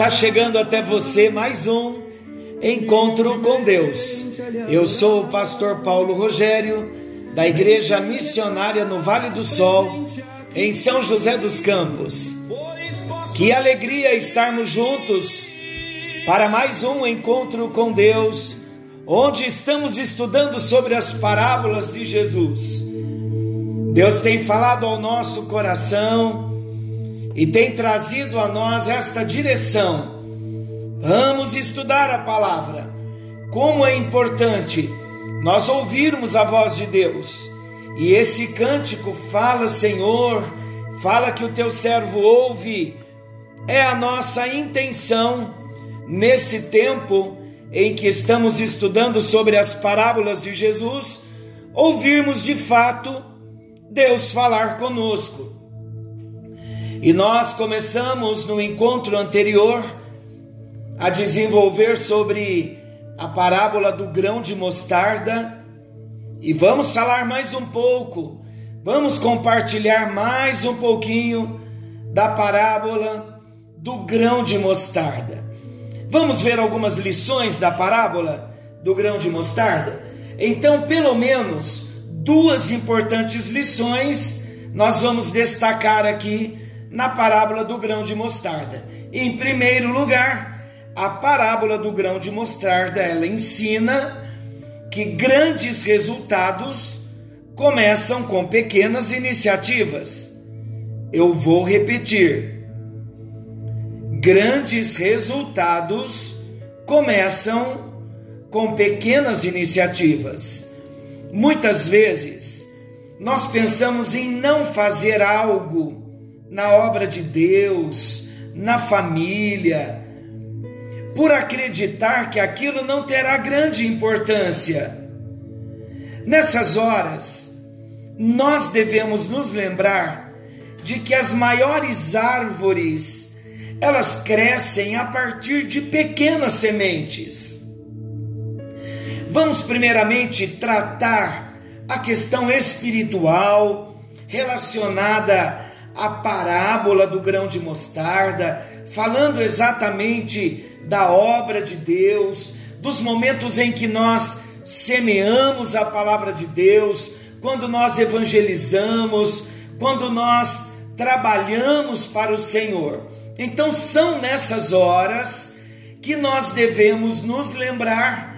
Está chegando até você mais um encontro com Deus. Eu sou o pastor Paulo Rogério, da Igreja Missionária no Vale do Sol, em São José dos Campos. Que alegria estarmos juntos para mais um encontro com Deus, onde estamos estudando sobre as parábolas de Jesus. Deus tem falado ao nosso coração e tem trazido a nós esta direção. Vamos estudar a palavra. Como é importante nós ouvirmos a voz de Deus. E esse cântico fala, Senhor, fala que o teu servo ouve. É a nossa intenção nesse tempo em que estamos estudando sobre as parábolas de Jesus, ouvirmos de fato Deus falar conosco. E nós começamos no encontro anterior a desenvolver sobre a parábola do grão de mostarda e vamos falar mais um pouco, vamos compartilhar mais um pouquinho da parábola do grão de mostarda. Vamos ver algumas lições da parábola do grão de mostarda? Então, pelo menos duas importantes lições nós vamos destacar aqui na parábola do grão de mostarda. Em primeiro lugar, a parábola do grão de mostarda, ela ensina que grandes resultados começam com pequenas iniciativas. Eu vou repetir. Grandes resultados começam com pequenas iniciativas. Muitas vezes nós pensamos em não fazer algo na obra de Deus, na família, por acreditar que aquilo não terá grande importância. Nessas horas, nós devemos nos lembrar de que as maiores árvores, elas crescem a partir de pequenas sementes. Vamos primeiramente tratar a questão espiritual relacionada a parábola do grão de mostarda, falando exatamente da obra de Deus, dos momentos em que nós semeamos a palavra de Deus, quando nós evangelizamos, quando nós trabalhamos para o Senhor. Então são nessas horas que nós devemos nos lembrar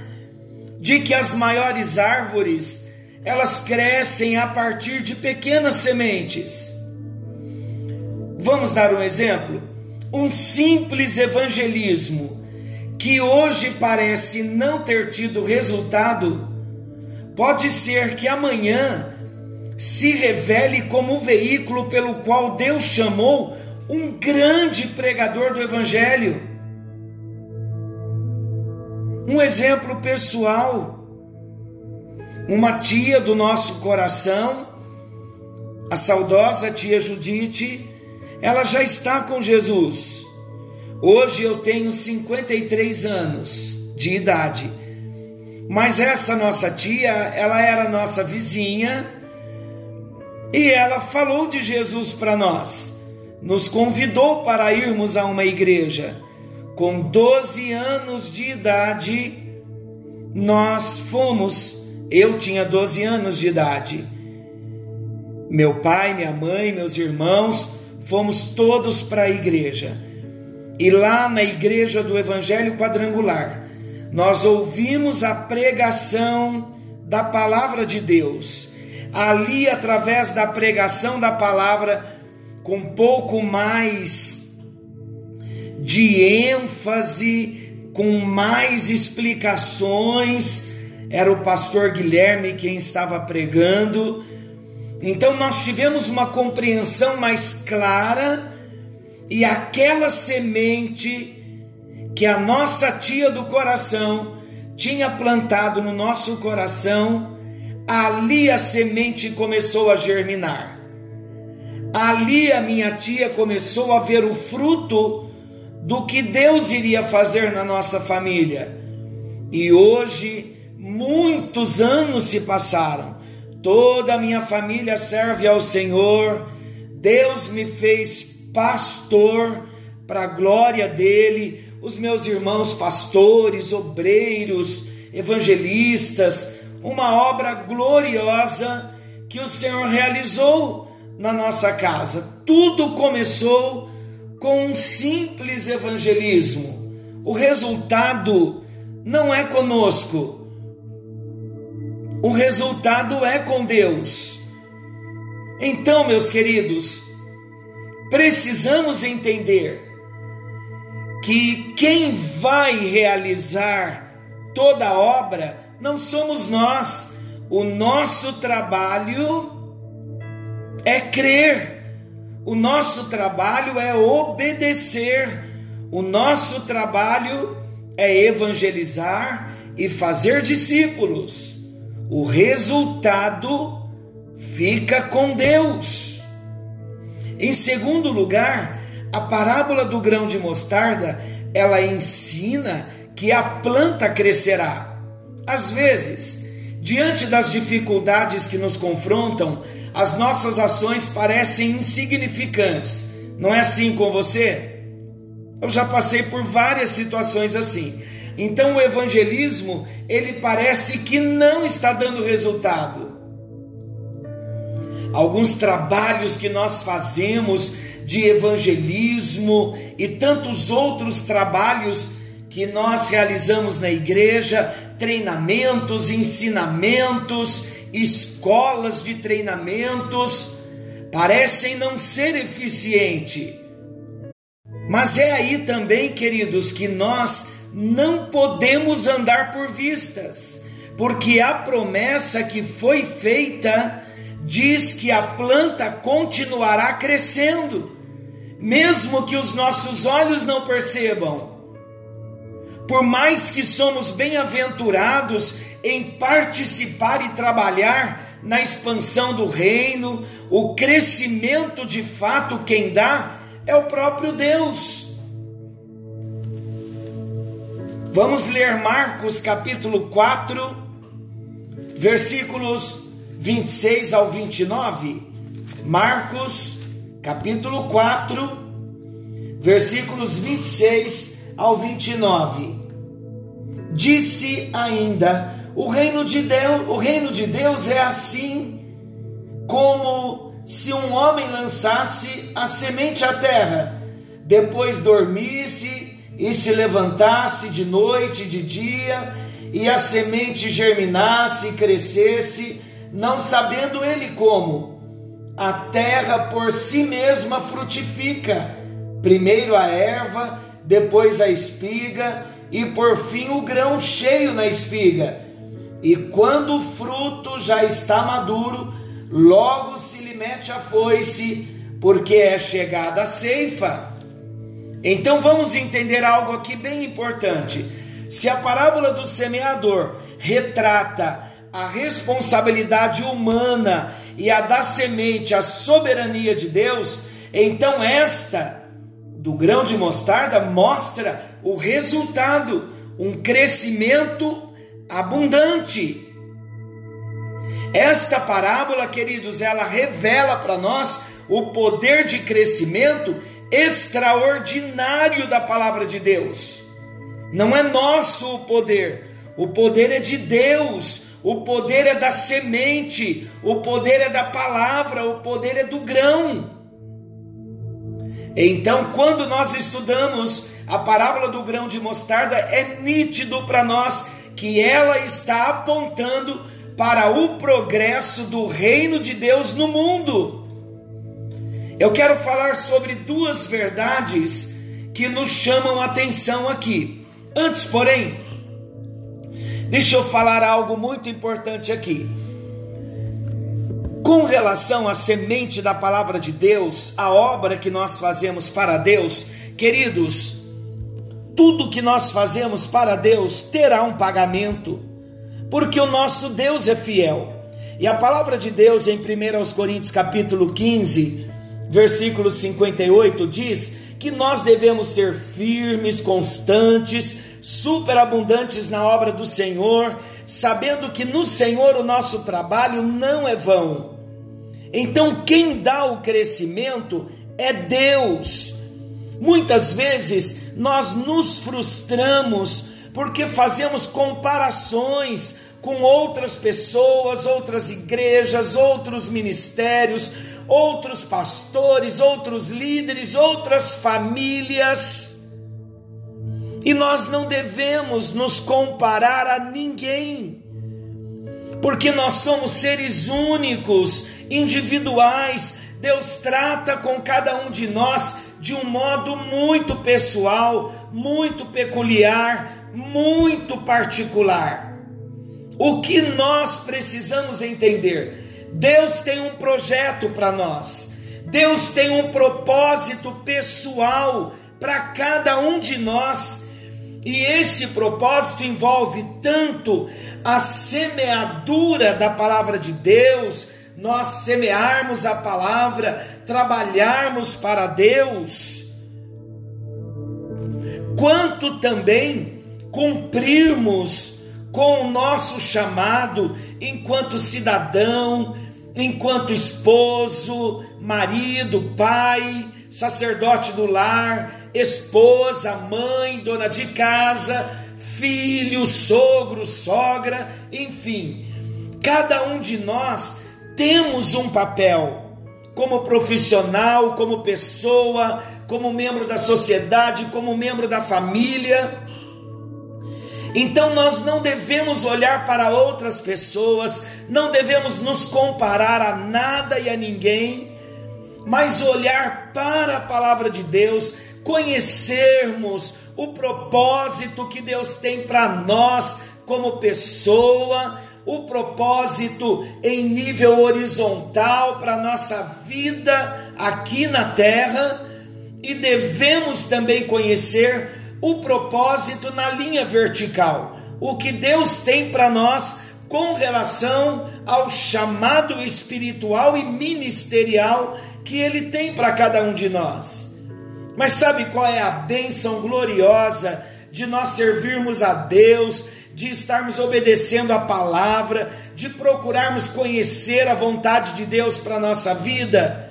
de que as maiores árvores, elas crescem a partir de pequenas sementes. Vamos dar um exemplo? Um simples evangelismo que hoje parece não ter tido resultado, pode ser que amanhã se revele como o veículo pelo qual Deus chamou um grande pregador do Evangelho. Um exemplo pessoal, uma tia do nosso coração, a saudosa tia Judite, ela já está com Jesus. Hoje eu tenho 53 anos de idade. Mas essa nossa tia, ela era nossa vizinha e ela falou de Jesus para nós. Nos convidou para irmos a uma igreja. Com 12 anos de idade, nós fomos. Eu tinha 12 anos de idade. Meu pai, minha mãe, meus irmãos, fomos todos para a igreja. E lá na igreja do Evangelho Quadrangular, nós ouvimos a pregação da palavra de Deus. Ali, através da pregação da palavra, com um pouco mais de ênfase, com mais explicações, era o pastor Guilherme quem estava pregando então nós tivemos uma compreensão mais clara e aquela semente que a nossa tia do coração tinha plantado no nosso coração, ali a semente começou a germinar. Ali a minha tia começou a ver o fruto do que Deus iria fazer na nossa família. E hoje, muitos anos se passaram, toda a minha família serve ao Senhor, Deus me fez pastor para a glória dele, os meus irmãos pastores, obreiros, evangelistas, uma obra gloriosa que o Senhor realizou na nossa casa. Tudo começou com um simples evangelismo. O resultado não é conosco, o resultado é com Deus. Então, meus queridos, precisamos entender que quem vai realizar toda a obra não somos nós. O nosso trabalho é crer, o nosso trabalho é obedecer, o nosso trabalho é evangelizar e fazer discípulos. O resultado fica com Deus. Em segundo lugar, a parábola do grão de mostarda, ela ensina que a planta crescerá. Às vezes, diante das dificuldades que nos confrontam, as nossas ações parecem insignificantes. Não é assim com você? Eu já passei por várias situações assim. Então o evangelismo, ele parece que não está dando resultado. Alguns trabalhos que nós fazemos de evangelismo e tantos outros trabalhos que nós realizamos na igreja, treinamentos, ensinamentos, escolas de treinamentos, parecem não ser eficientes. Mas é aí também, queridos, que nós não podemos andar por vistas, porque a promessa que foi feita diz que a planta continuará crescendo mesmo que os nossos olhos não percebam. Por mais que somos bem-aventurados em participar e trabalhar na expansão do reino, o crescimento de fato quem dá é o próprio Deus. Vamos ler Marcos capítulo 4, versículos 26 ao 29. Marcos capítulo 4, versículos 26 ao 29. Disse ainda: O reino de Deus, o reino de Deus é assim como se um homem lançasse a semente à terra, depois dormisse e se levantasse de noite e de dia, e a semente germinasse e crescesse, não sabendo ele como a terra por si mesma frutifica, primeiro a erva, depois a espiga e por fim o grão cheio na espiga. E quando o fruto já está maduro, logo se lhe mete a foice, porque é chegada a ceifa. Então vamos entender algo aqui bem importante. Se a parábola do semeador retrata a responsabilidade humana e a da semente a soberania de Deus, então esta do grão de mostarda mostra o resultado, um crescimento abundante. Esta parábola, queridos, ela revela para nós o poder de crescimento extraordinário da palavra de Deus. Não é nosso o poder, o poder é de Deus o poder é da semente, o poder é da palavra, o poder é do grão. Então, quando nós estudamos a parábola do grão de mostarda, é nítido para nós que ela está apontando para o progresso do reino de Deus no mundo. Eu quero falar sobre duas verdades que nos chamam a atenção aqui. Antes, porém, Deixa eu falar algo muito importante aqui. Com relação à semente da palavra de Deus, a obra que nós fazemos para Deus, queridos, tudo que nós fazemos para Deus terá um pagamento, porque o nosso Deus é fiel. E a palavra de Deus em 1 Coríntios capítulo 15, versículo 58 diz que nós devemos ser firmes, constantes, superabundantes na obra do Senhor, sabendo que no Senhor o nosso trabalho não é vão. Então, quem dá o crescimento é Deus. Muitas vezes nós nos frustramos porque fazemos comparações com outras pessoas, outras igrejas, outros ministérios, outros pastores, outros líderes, outras famílias. E nós não devemos nos comparar a ninguém, porque nós somos seres únicos, individuais. Deus trata com cada um de nós de um modo muito pessoal, muito peculiar, muito particular. O que nós precisamos entender? Deus tem um projeto para nós, Deus tem um propósito pessoal para cada um de nós. E esse propósito envolve tanto a semeadura da palavra de Deus, nós semearmos a palavra, trabalharmos para Deus, quanto também cumprirmos com o nosso chamado enquanto cidadão, enquanto esposo, marido, pai, sacerdote do lar, esposa, mãe, dona de casa, filho, sogro, sogra, enfim, cada um de nós temos um papel como profissional, como pessoa, como membro da sociedade, como membro da família. Então nós não devemos olhar para outras pessoas, não devemos nos comparar a nada e a ninguém, mas olhar para a palavra de Deus, conhecermos o propósito que Deus tem para nós como pessoa, o propósito em nível horizontal para nossa vida aqui na terra e devemos também conhecer o propósito na linha vertical, o que Deus tem para nós com relação ao chamado espiritual e ministerial que ele tem para cada um de nós. Mas sabe qual é a bênção gloriosa de nós servirmos a Deus, de estarmos obedecendo a palavra, de procurarmos conhecer a vontade de Deus para a nossa vida?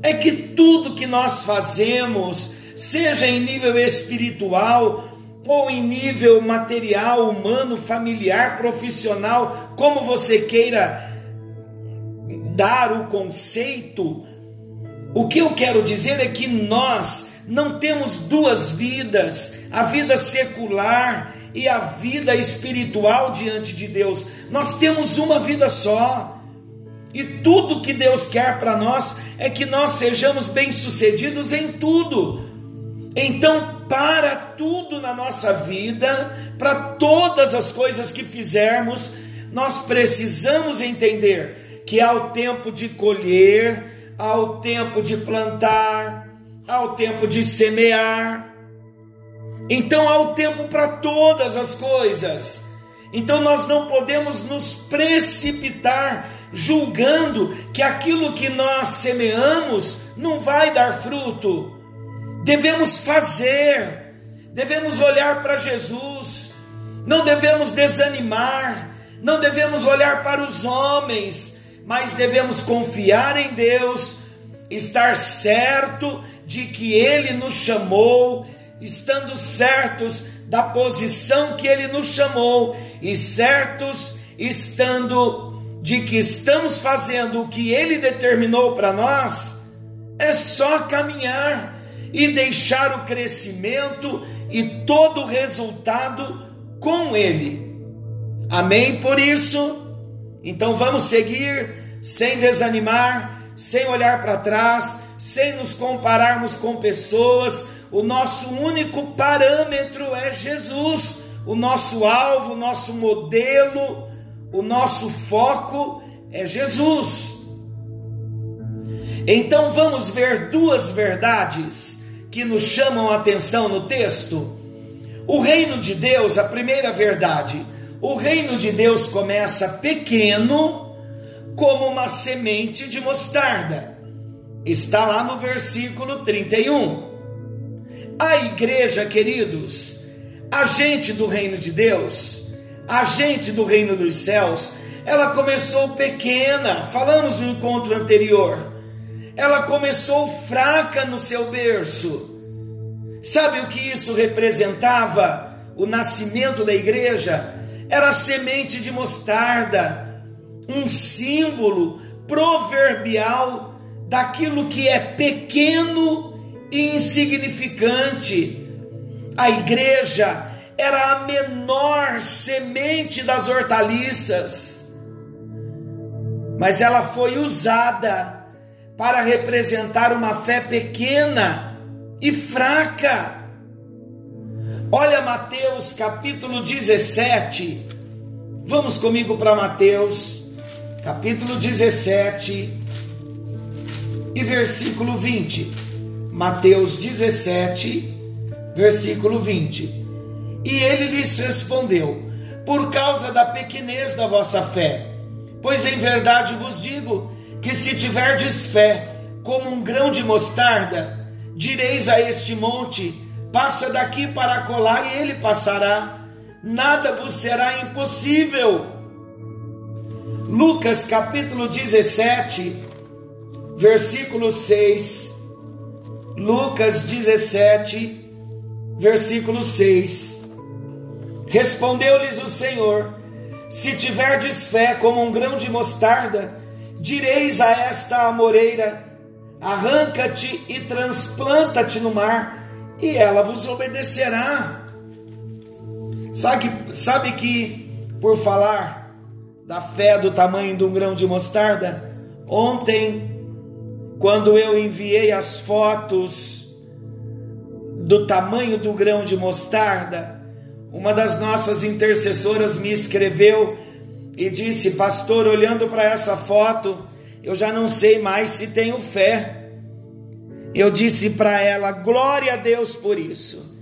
É que tudo que nós fazemos, seja em nível espiritual, ou em nível material, humano, familiar, profissional, como você queira dar o conceito, o que eu quero dizer é que nós não temos duas vidas, a vida secular e a vida espiritual diante de Deus. Nós temos uma vida só. E tudo que Deus quer para nós é que nós sejamos bem-sucedidos em tudo. Então, para tudo na nossa vida, para todas as coisas que fizermos, nós precisamos entender que há o tempo de colher, ao tempo de plantar, ao tempo de semear. Então há o tempo para todas as coisas. Então nós não podemos nos precipitar julgando que aquilo que nós semeamos não vai dar fruto. Devemos fazer, devemos olhar para Jesus, não devemos desanimar, não devemos olhar para os homens, mas devemos confiar em Deus, estar certo de que Ele nos chamou, estando certos da posição que Ele nos chamou e certos estando de que estamos fazendo o que Ele determinou para nós, é só caminhar e deixar o crescimento e todo o resultado com Ele. Amém? Por isso, então vamos seguir sem desanimar, sem olhar para trás, sem nos compararmos com pessoas. O nosso único parâmetro é Jesus, o nosso alvo, o nosso modelo, o nosso foco é Jesus. Então vamos ver duas verdades que nos chamam a atenção no texto. O reino de Deus, a primeira verdade, o reino de Deus começa pequeno, como uma semente de mostarda. Está lá no versículo 31. A igreja, queridos, a gente do reino de Deus, a gente do reino dos céus, ela começou pequena, falamos no encontro anterior. Ela começou fraca no seu berço. Sabe o que isso representava? O nascimento da igreja era a semente de mostarda, um símbolo proverbial daquilo que é pequeno e insignificante. A igreja era a menor semente das hortaliças, mas ela foi usada para representar uma fé pequena e fraca. Olha Mateus capítulo 17. Vamos comigo para Mateus, capítulo 17 e versículo 20. Mateus 17, versículo 20. E ele lhes respondeu: Por causa da pequenez da vossa fé, pois em verdade vos digo que se tiverdes fé como um grão de mostarda, direis a este monte: passa daqui para colar, e ele passará. Nada vos será impossível. Lucas capítulo 17, versículo 6. Lucas 17, versículo 6. Respondeu-lhes o Senhor: Se tiverdes fé como um grão de mostarda, direis a esta amoreira: arranca-te e transplanta-te no mar, e ela vos obedecerá. Sabe, sabe que, por falar da fé do tamanho de um grão de mostarda, ontem, quando eu enviei as fotos do tamanho do grão de mostarda, uma das nossas intercessoras me escreveu e disse: Pastor, olhando para essa foto, eu já não sei mais se tenho fé. Eu disse para ela: glória a Deus por isso.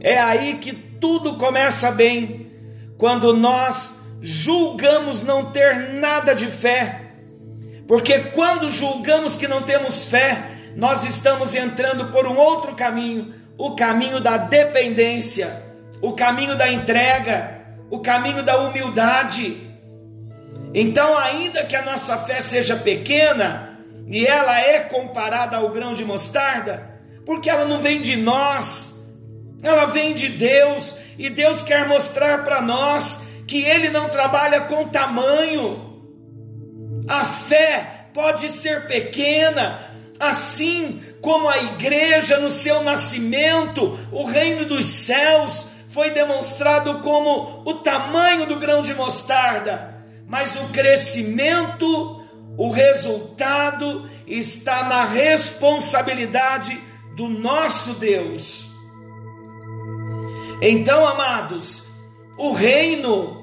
É aí que tudo começa bem, quando nós julgamos não ter nada de fé. Porque quando julgamos que não temos fé, nós estamos entrando por um outro caminho o caminho da dependência, o caminho da entrega, o caminho da humildade. Então, ainda que a nossa fé seja pequena, e ela é comparada ao grão de mostarda, porque ela não vem de nós, ela vem de Deus, e Deus quer mostrar para nós que Ele não trabalha com tamanho. A fé pode ser pequena, assim como a igreja no seu nascimento, o reino dos céus foi demonstrado como o tamanho do grão de mostarda mas o crescimento, o resultado está na responsabilidade do nosso Deus. Então, amados, o reino,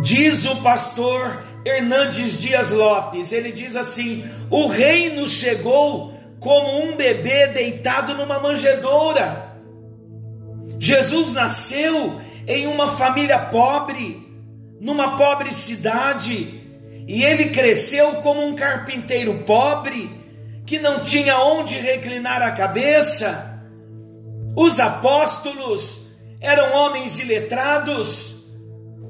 diz o pastor Hernandes Dias Lopes, ele diz assim: o reino chegou como um bebê deitado numa manjedoura. Jesus nasceu em uma família pobre numa pobre cidade, e ele cresceu como um carpinteiro pobre, que não tinha onde reclinar a cabeça. Os apóstolos eram homens iletrados.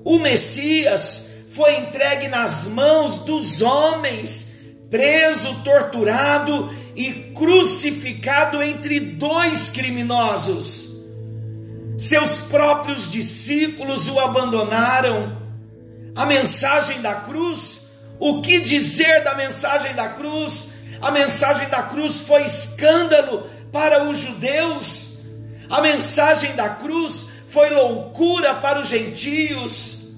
O Messias foi entregue nas mãos dos homens, preso, torturado e crucificado entre dois criminosos. Seus próprios discípulos o abandonaram a mensagem da cruz, o que dizer da mensagem da cruz? A mensagem da cruz foi escândalo para os judeus, a mensagem da cruz foi loucura para os gentios.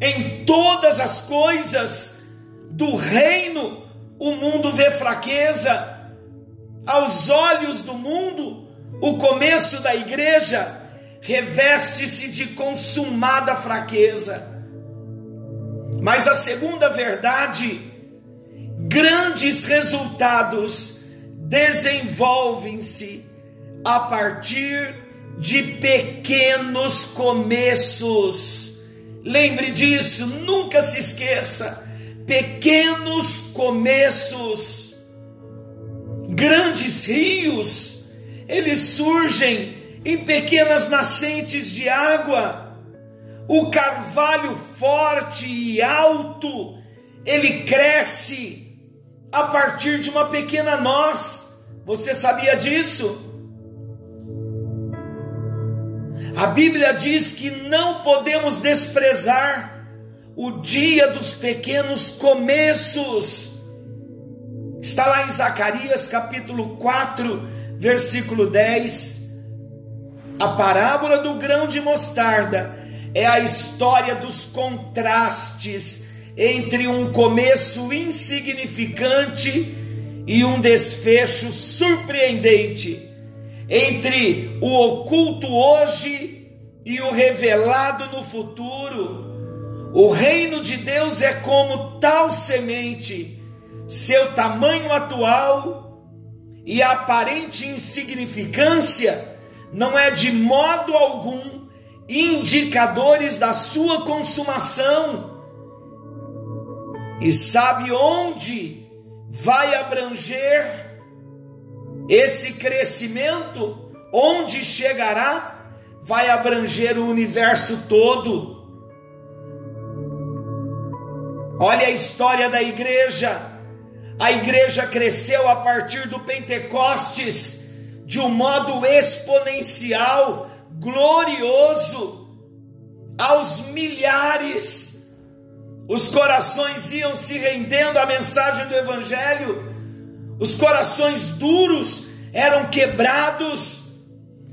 Em todas as coisas do reino, o mundo vê fraqueza. Aos olhos do mundo, o começo da igreja reveste-se de consumada fraqueza. Mas a segunda verdade grandes resultados desenvolvem-se a partir de pequenos começos. Lembre disso, nunca se esqueça. Pequenos começos, grandes rios, eles surgem em pequenas nascentes de água. O carvalho forte e alto, ele cresce a partir de uma pequena noz. Você sabia disso? A Bíblia diz que não podemos desprezar o dia dos pequenos começos. Está lá em Zacarias capítulo 4, versículo 10. A parábola do grão de mostarda é a história dos contrastes entre um começo insignificante e um desfecho surpreendente entre o oculto hoje e o revelado no futuro. O reino de Deus é como tal semente, seu tamanho atual e aparente insignificância não é de modo algum indicadores da sua consumação. E sabe onde vai abranger esse crescimento, onde chegará, vai abranger o universo todo. Olha a história da igreja. A igreja cresceu a partir do Pentecostes de um modo exponencial, glorioso, aos milhares. Os corações iam se rendendo à mensagem do Evangelho os corações duros eram quebrados,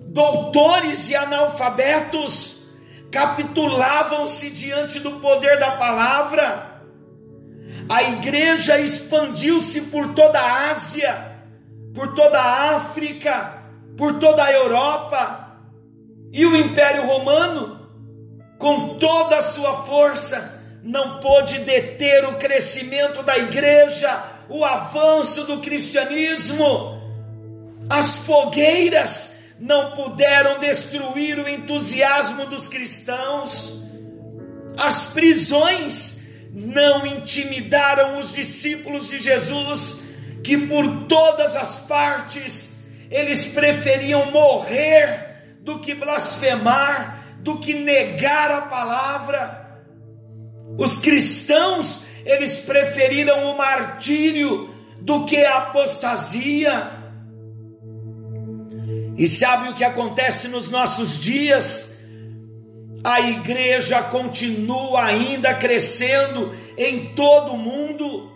doutores e analfabetos capitulavam-se diante do poder da palavra. A igreja expandiu-se por toda a Ásia, por toda a África, por toda a Europa, e o Império Romano, com toda a sua força, não pôde deter o crescimento da igreja o avanço do cristianismo. As fogueiras não puderam destruir o entusiasmo dos cristãos. As prisões não intimidaram os discípulos de Jesus, que por todas as partes eles preferiam morrer do que blasfemar, do que negar a palavra. Os cristãos eles preferiram o martírio do que a apostasia. E sabe o que acontece nos nossos dias? A igreja continua ainda crescendo em todo o mundo,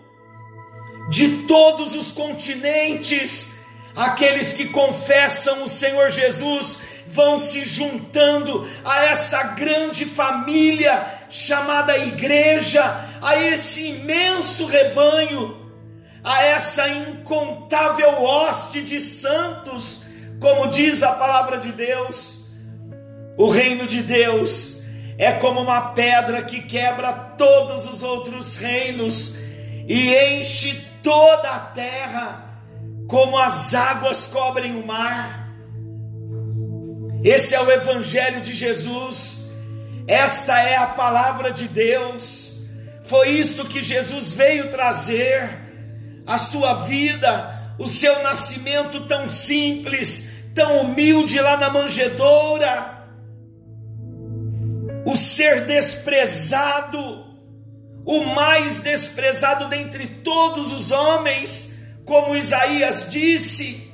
de todos os continentes, aqueles que confessam o Senhor Jesus vão se juntando a essa grande família chamada igreja, a esse imenso rebanho, a essa incontável hoste de santos, como diz a palavra de Deus. O reino de Deus é como uma pedra que quebra todos os outros reinos e enche toda a terra, como as águas cobrem o mar. Esse é o Evangelho de Jesus esta é a palavra de Deus. Foi isto que Jesus veio trazer. A sua vida, o seu nascimento tão simples, tão humilde lá na manjedoura. O ser desprezado, o mais desprezado dentre todos os homens, como Isaías disse.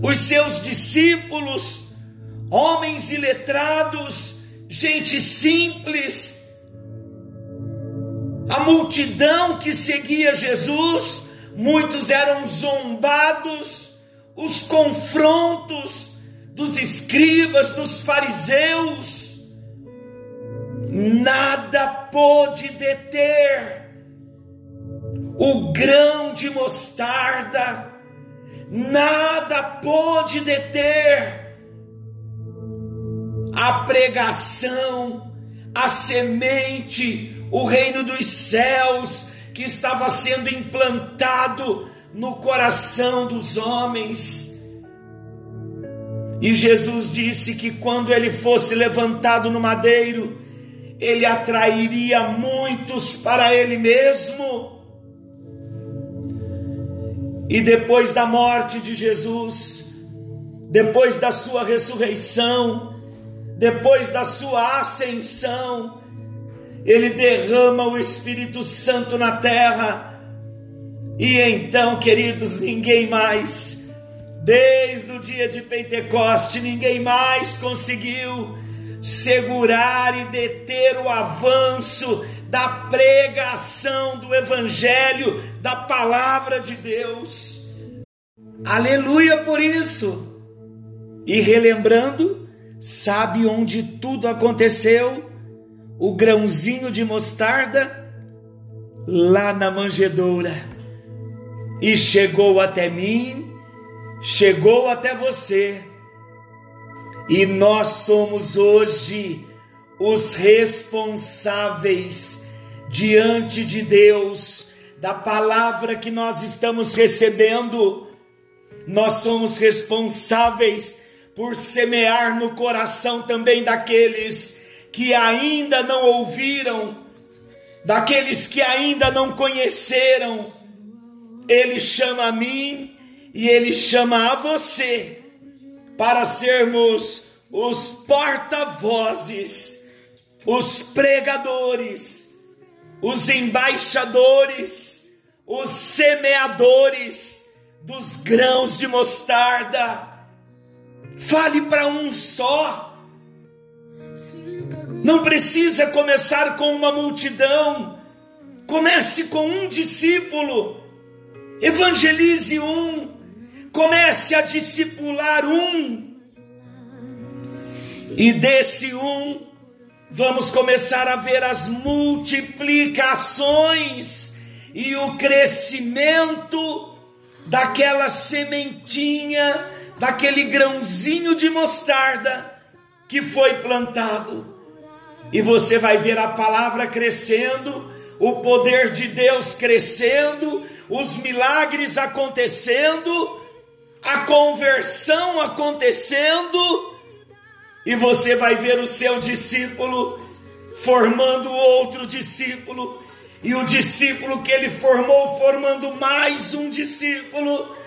Os seus discípulos, homens iletrados, gente simples, a multidão que seguia Jesus, muitos eram zombados, os confrontos dos escribas, dos fariseus, nada pôde deter o grão de mostarda, nada pôde deter a pregação, a semente, o reino dos céus que estava sendo implantado no coração dos homens. E Jesus disse que quando ele fosse levantado no madeiro, ele atrairia muitos para ele mesmo. E depois da morte de Jesus, depois da sua ressurreição, depois da sua ascensão, ele derrama o Espírito Santo na terra. E então, queridos, ninguém mais, desde o dia de Pentecoste, ninguém mais conseguiu segurar e deter o avanço da pregação do Evangelho, da palavra de Deus. Aleluia por isso! E relembrando, Sabe onde tudo aconteceu? O grãozinho de mostarda? Lá na manjedoura. E chegou até mim, chegou até você. E nós somos hoje os responsáveis diante de Deus da palavra que nós estamos recebendo. Nós somos responsáveis por semear no coração também daqueles que ainda não ouviram, daqueles que ainda não conheceram. Ele chama a mim e ele chama a você para sermos os porta-vozes, os pregadores, os embaixadores, os semeadores dos grãos de mostarda Fale para um só. Não precisa começar com uma multidão. Comece com um discípulo. Evangelize um. Comece a discipular um. E desse um, vamos começar a ver as multiplicações e o crescimento daquela sementinha daquele grãozinho de mostarda que foi plantado. E você vai ver a palavra crescendo, o poder de Deus crescendo, os milagres acontecendo, a conversão acontecendo, e você vai ver o seu discípulo formando outro discípulo, e o discípulo que ele formou formando mais um discípulo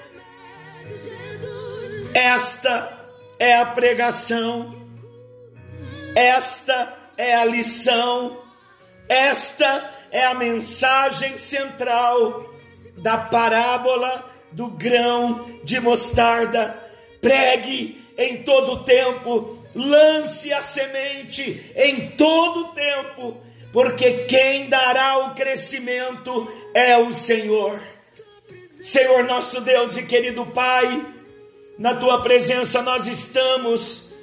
esta é a pregação, esta é a lição, esta é a mensagem central da parábola do grão de mostarda. Pregue em todo tempo, lance a semente em todo tempo, porque quem dará o crescimento é o Senhor. Senhor nosso Deus e querido Pai, na tua presença nós estamos.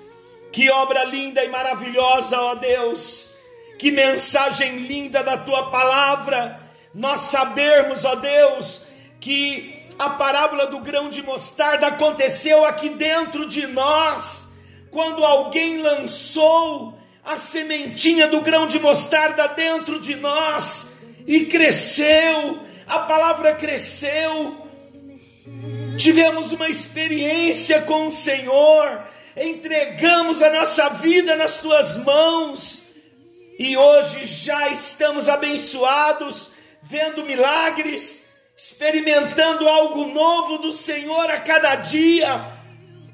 Que obra linda e maravilhosa, ó Deus. Que mensagem linda da tua palavra. Nós sabermos, ó Deus, que a parábola do grão de mostarda aconteceu aqui dentro de nós, quando alguém lançou a sementinha do grão de mostarda dentro de nós e cresceu, a palavra cresceu, tivemos uma experiência com o Senhor, entregamos a nossa vida nas tuas mãos. E hoje já estamos abençoados, vendo milagres, experimentando algo novo do Senhor a cada dia.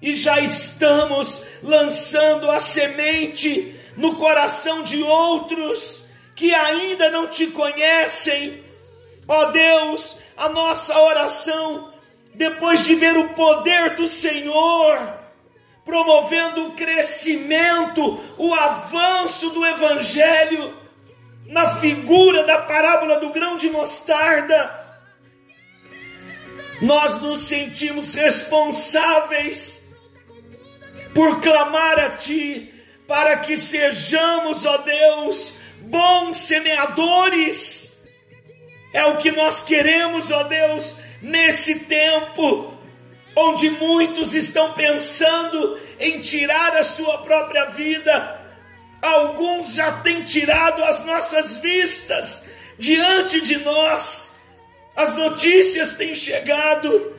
E já estamos lançando a semente no coração de outros que ainda não te conhecem. Ó Deus, a nossa oração depois de ver o poder do Senhor, promovendo o crescimento, o avanço do Evangelho, na figura da parábola do grão de mostarda, nós nos sentimos responsáveis por clamar a Ti, para que sejamos, ó Deus, bons semeadores. É o que nós queremos, ó Deus, nesse tempo onde muitos estão pensando em tirar a sua própria vida, alguns já têm tirado as nossas vistas, diante de nós. As notícias têm chegado.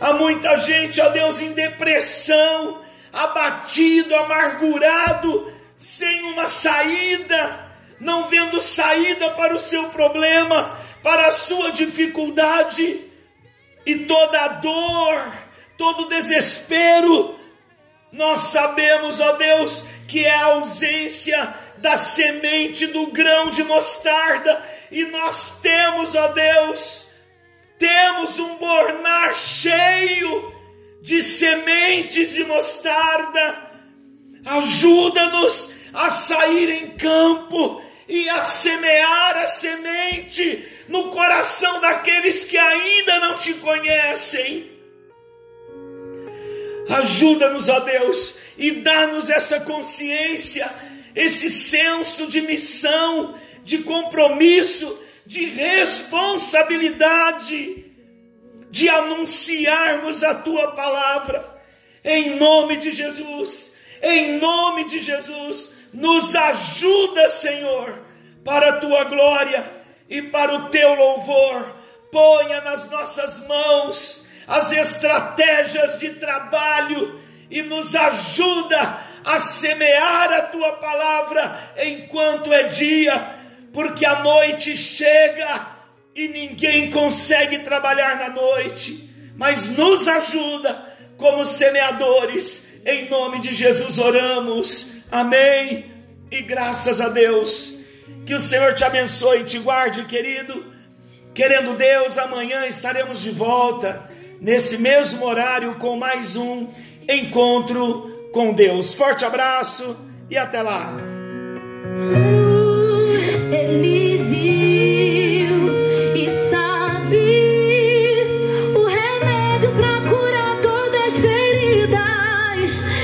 Há muita gente, ó Deus, em depressão, abatido, amargurado, sem uma saída, não vendo saída para o seu problema, para a sua dificuldade, e toda a dor, todo o desespero, nós sabemos, ó Deus, que é a ausência da semente do grão de mostarda, e nós temos, ó Deus, temos um bornar cheio de sementes de mostarda. Ajuda-nos a sair em campo e a semear a semente no coração daqueles que ainda não te conhecem. Ajuda-nos, ó Deus, e dá-nos essa consciência, esse senso de missão, de compromisso, de responsabilidade, de anunciarmos a tua palavra, em nome de Jesus, em nome de Jesus, nos ajuda, Senhor, para a tua glória e para o teu louvor, ponha nas nossas mãos as estratégias de trabalho e nos ajuda a semear a tua palavra enquanto é dia, porque a noite chega e ninguém consegue trabalhar na noite, mas nos ajuda como semeadores, em nome de Jesus oramos, amém. E graças a Deus, que o Senhor te abençoe e te guarde, querido. Querendo Deus, amanhã estaremos de volta nesse mesmo horário com mais um encontro com Deus. Forte abraço e até lá.